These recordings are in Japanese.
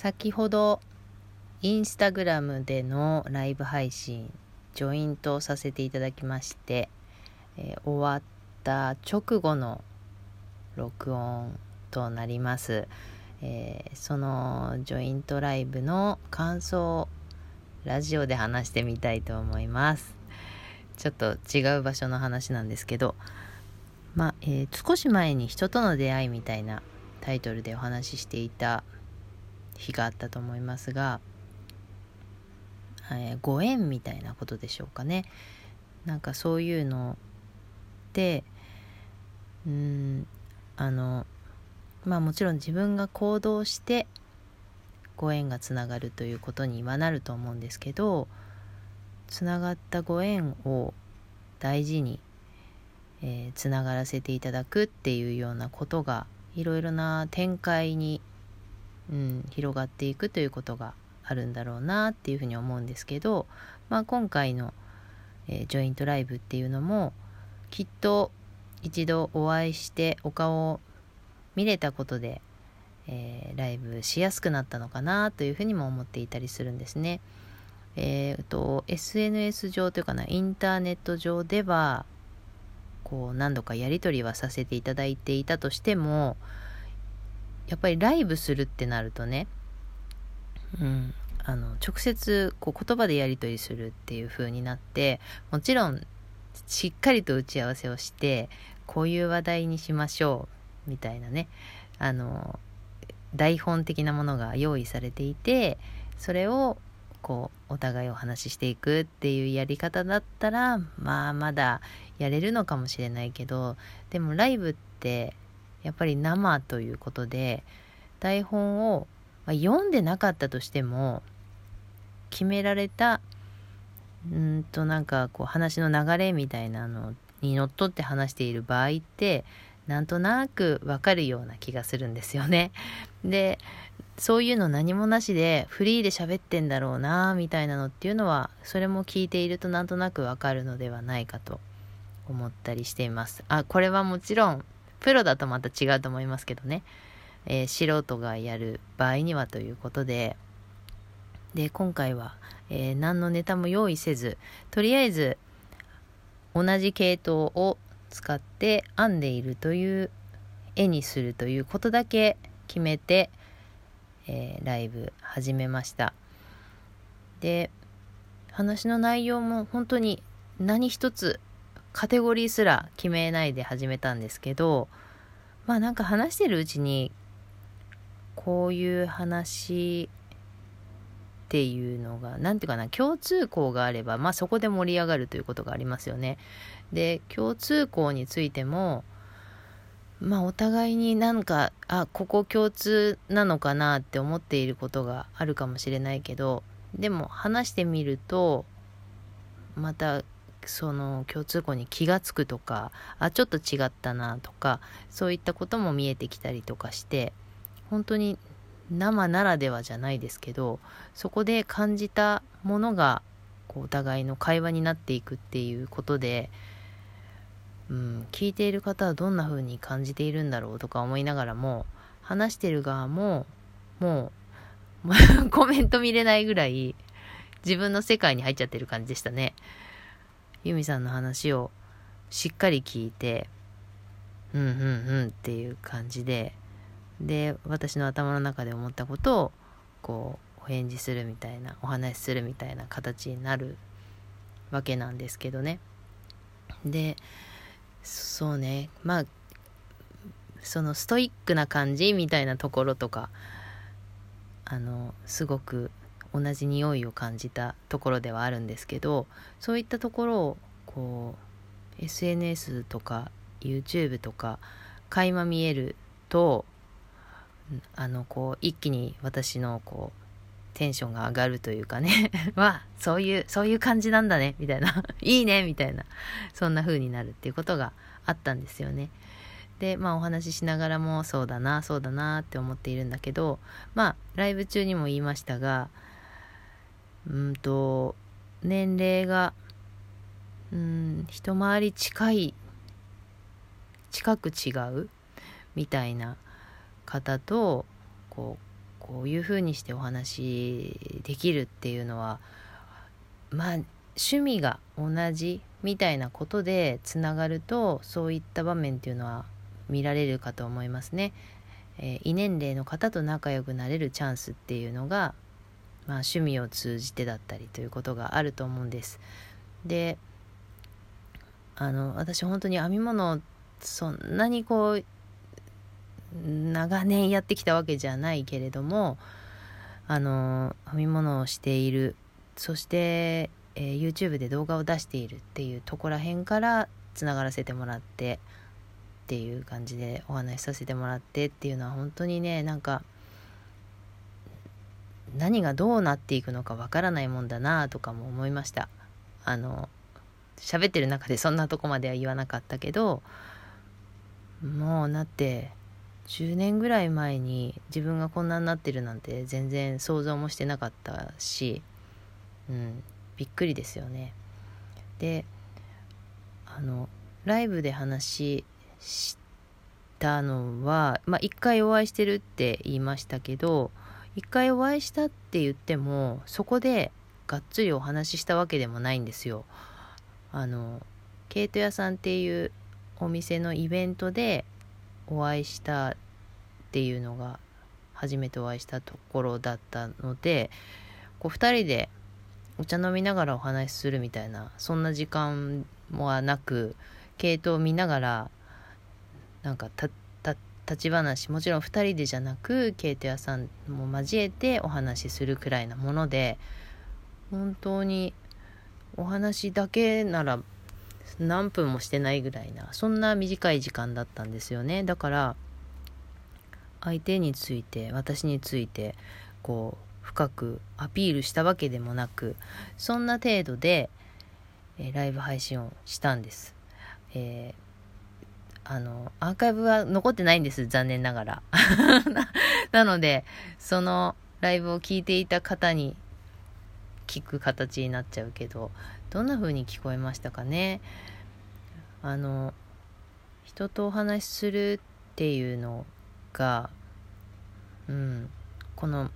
先ほどインスタグラムでのライブ配信ジョイントさせていただきまして、えー、終わった直後の録音となります、えー、そのジョイントライブの感想をラジオで話してみたいと思います。ちょっと違う場所の話なんですけどまあ、えー、少し前に人との出会いみたいなタイトルでお話ししていた日があったと思いますが、えー、ご縁みたいなことでしょうかね。なんかそういうのでうんあのまあもちろん自分が行動してご縁がつながるということにはなると思うんですけどつながったご縁を大事に、えー、つながらせていただくっていうようなことがいろいろな展開にうん、広がっていくということがあるんだろうなっていうふうに思うんですけど、まあ、今回の、えー、ジョイントライブっていうのもきっと一度お会いしてお顔を見れたことで、えー、ライブしやすくなったのかなというふうにも思っていたりするんですね。えーと、SNS 上というかなインターネット上ではこう何度かやり取りはさせていただいていたとしてもやっぱりライブするってなるとね、うん、あの直接こう言葉でやり取りするっていう風になってもちろんしっかりと打ち合わせをしてこういう話題にしましょうみたいなねあの台本的なものが用意されていてそれをこうお互いお話ししていくっていうやり方だったらまあまだやれるのかもしれないけどでもライブってやっぱり生ということで台本を、まあ、読んでなかったとしても決められたうんとなんかこう話の流れみたいなのにのっとって話している場合ってなんとなくわかるような気がするんですよね。でそういうの何もなしでフリーで喋ってんだろうなみたいなのっていうのはそれも聞いているとなんとなくわかるのではないかと思ったりしています。あこれはもちろんプロだとまた違うと思いますけどね、えー、素人がやる場合にはということで、で、今回は、えー、何のネタも用意せず、とりあえず同じ系統を使って編んでいるという絵にするということだけ決めて、えー、ライブ始めました。で、話の内容も本当に何一つカテゴリーすら決めないで始めたんですけどまあなんか話してるうちにこういう話っていうのが何て言うかな共通項があればまあそこで盛り上がるということがありますよね。で共通項についてもまあお互いになんかあここ共通なのかなって思っていることがあるかもしれないけどでも話してみるとまたその共通項に気が付くとかあちょっと違ったなとかそういったことも見えてきたりとかして本当に生ならではじゃないですけどそこで感じたものがこうお互いの会話になっていくっていうことで、うん、聞いている方はどんな風に感じているんだろうとか思いながらも話してる側ももう コメント見れないぐらい自分の世界に入っちゃってる感じでしたね。ユミさんの話をしっかり聞いて、うんうんうんっていう感じで、で、私の頭の中で思ったことを、こう、お返事するみたいな、お話しするみたいな形になるわけなんですけどね。で、そうね、まあ、そのストイックな感じみたいなところとか、あの、すごく同じ匂いを感じたところではあるんですけどそういったところをこう SNS とか YouTube とか垣間見えるとあのこう一気に私のこうテンションが上がるというかね。わそういうそういう感じなんだねみたいな。いいねみたいな。そんな風になるっていうことがあったんですよね。でまあお話ししながらもそうだなそうだなって思っているんだけどまあライブ中にも言いましたがうんと年齢がうん一回り近い近く違うみたいな方とこうこういうふうにしてお話できるっていうのはまあ趣味が同じみたいなことでつながるとそういった場面っていうのは見られるかと思いますね。えー、異年齢の方と仲良くなれるチャンスっていうのが、まあ、趣味を通じてだったりということがあると思うんです。であの私本当に編み物そんなにこう長年やってきたわけじゃないけれどもあの編み物をしているそして、えー、YouTube で動画を出しているっていうとこら辺からつながらせてもらってっていう感じでお話しさせてもらってっていうのは本当にねなんか何がどうなっていくのかわからないもんだなとかも思いましたあの喋ってる中でそんなとこまでは言わなかったけどもうなって10年ぐらい前に自分がこんなになってるなんて全然想像もしてなかったし、うん、びっくりですよね。であのライブで話したのはまあ一回お会いしてるって言いましたけど一回お会いしたって言ってもそこでがっつりお話ししたわけでもないんですよ。あのケイト屋さんっていうお店のイベントでお会いしたっていうのが初めてお会いしたところだったのでこう2人でお茶飲みながらお話しするみたいなそんな時間はなく系統を見ながらなんかた立ち話もちろん2人でじゃなくケイト屋さんも交えてお話しするくらいなもので本当にお話だけなら何分もしてないぐらいなそんな短い時間だったんですよね。だから相手について私についてこう深くアピールしたわけでもなくそんな程度で、えライブ配信をしたんです、えあの、アーカイブは残ってないんです、残念ながら。なので、そのライブを聴いていた方に聞く形になっちゃうけど、どんな風に聞こえましたかね？あの、人とお話しするっていうのが、うん、この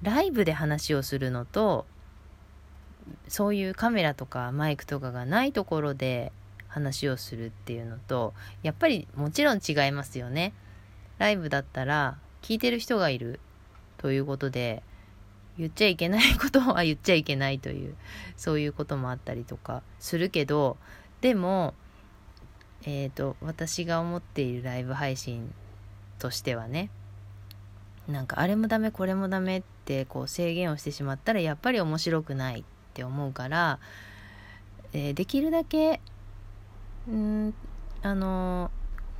ライブで話をするのと、そういうカメラとかマイクとかがないところで話をするっていうのとやっぱりもちろん違いますよね。ライブだったら聞いてる人がいるということで言っちゃいけないことは言っちゃいけないというそういうこともあったりとかするけどでもえっ、ー、と私が思っているライブ配信としてはねなんかあれもダメこれもダメってこう制限をしてしまったらやっぱり面白くないって思うから、えー、できるだけうんあの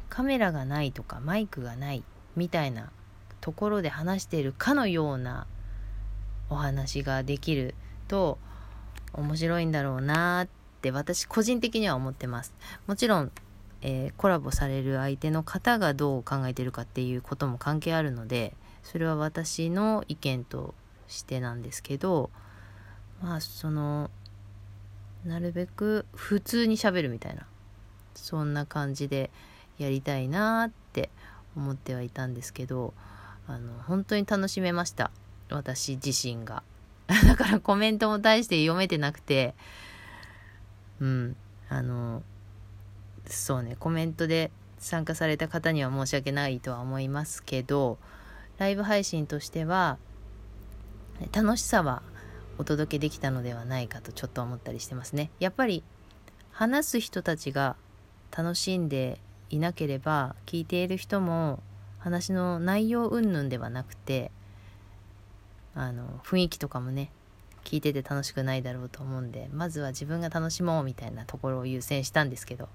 カメラがないとかマイクがないみたいなところで話しているかのようなお話ができると面白いんだろうなって私個人的には思ってます。もちろん、えー、コラボされる相手の方がどう考えてるかっていうことも関係あるのでそれは私の意見としてなんですけどまあそのなるべく普通にしゃべるみたいなそんな感じでやりたいなって思ってはいたんですけどあの本当に楽しめました。私自身が。だからコメントも大して読めてなくて。うん。あのそうね。コメントで参加された方には申し訳ないとは思いますけどライブ配信としては楽しさはお届けできたのではないかとちょっと思ったりしてますね。やっぱり話す人たちが楽しんでいなければ聞いている人も話の内容云々ではなくてあの雰囲気とかもね聞いてて楽しくないだろうと思うんでまずは自分が楽しもうみたいなところを優先したんですけど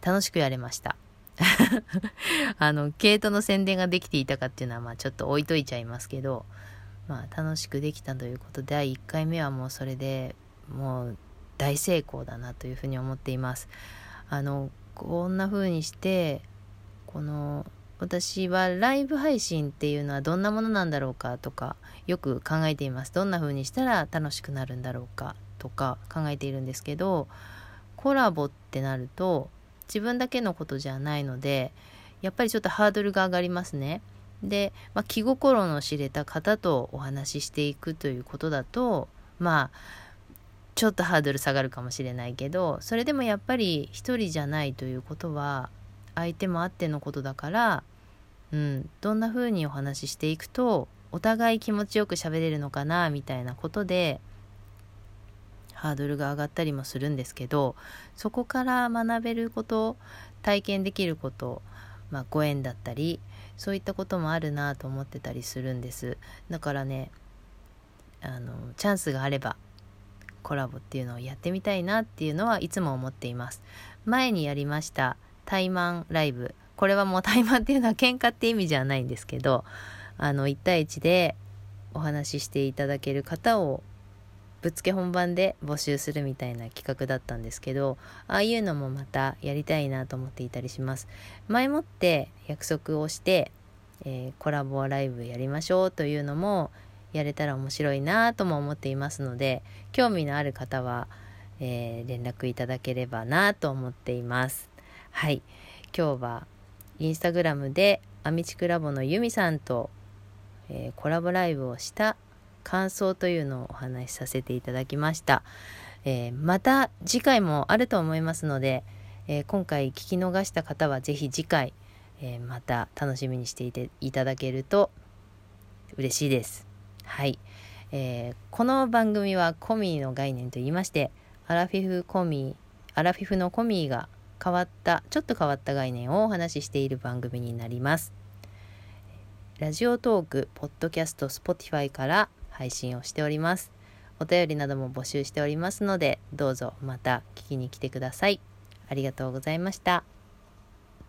楽しくやれました あの毛糸の宣伝ができていたかっていうのはまあちょっと置いといちゃいますけどまあ楽しくできたということで第1回目はもうそれでもう大成功だなというふうに思っています。あのこんな風にしてこの私はライブ配信っていうのはどんなものなんだろうかとかよく考えています。どんな風にしたら楽しくなるんだろうかとか考えているんですけどコラボってなると自分だけのことじゃないのでやっぱりちょっとハードルが上がりますね。で、まあ、気心の知れた方とお話ししていくということだとまあちょっとハードル下がるかもしれないけどそれでもやっぱり一人じゃないということは相手もあってのことだから、うん、どんな風にお話ししていくとお互い気持ちよく喋れるのかなみたいなことでハードルが上がったりもするんですけどそこから学べること体験できること、まあ、ご縁だったりそういったこともあるなと思ってたりするんです。だからねあのチャンスがあればコラボっていうのをやってみたいなっていうのはいつも思っています。前にやりました対マンライブ。これはもう対マンっていうのは喧嘩って意味じゃないんですけどあの1対1でお話ししていただける方をぶっつけ本番で募集するみたいな企画だったんですけどああいうのもまたやりたいなと思っていたりします。前もって約束をして、えー、コラボライブやりましょうというのもやれたら面白いなとも思っていますので興味のある方は、えー、連絡いただければなと思っています。はい。今日はインスタグラムでアミチクラボのユミさんと、えー、コラボライブをした感想というのをお話しさせていただきました、えー、また次回もあると思いますので、えー、今回聞き逃した方は是非次回、え、また楽しみにしていていただけると嬉しいです。はい、えーこの番組はコミーの概念といいましてアラフィフコミーアラフィフのコミーが変わったちょっと変わった概念をお話ししている番組になりますラジオトーク、ポッドキャスト、スポティファイから配信をしております。お便りなども募集しておりますので、どうぞまた聞きに来てください。ありがとうございました。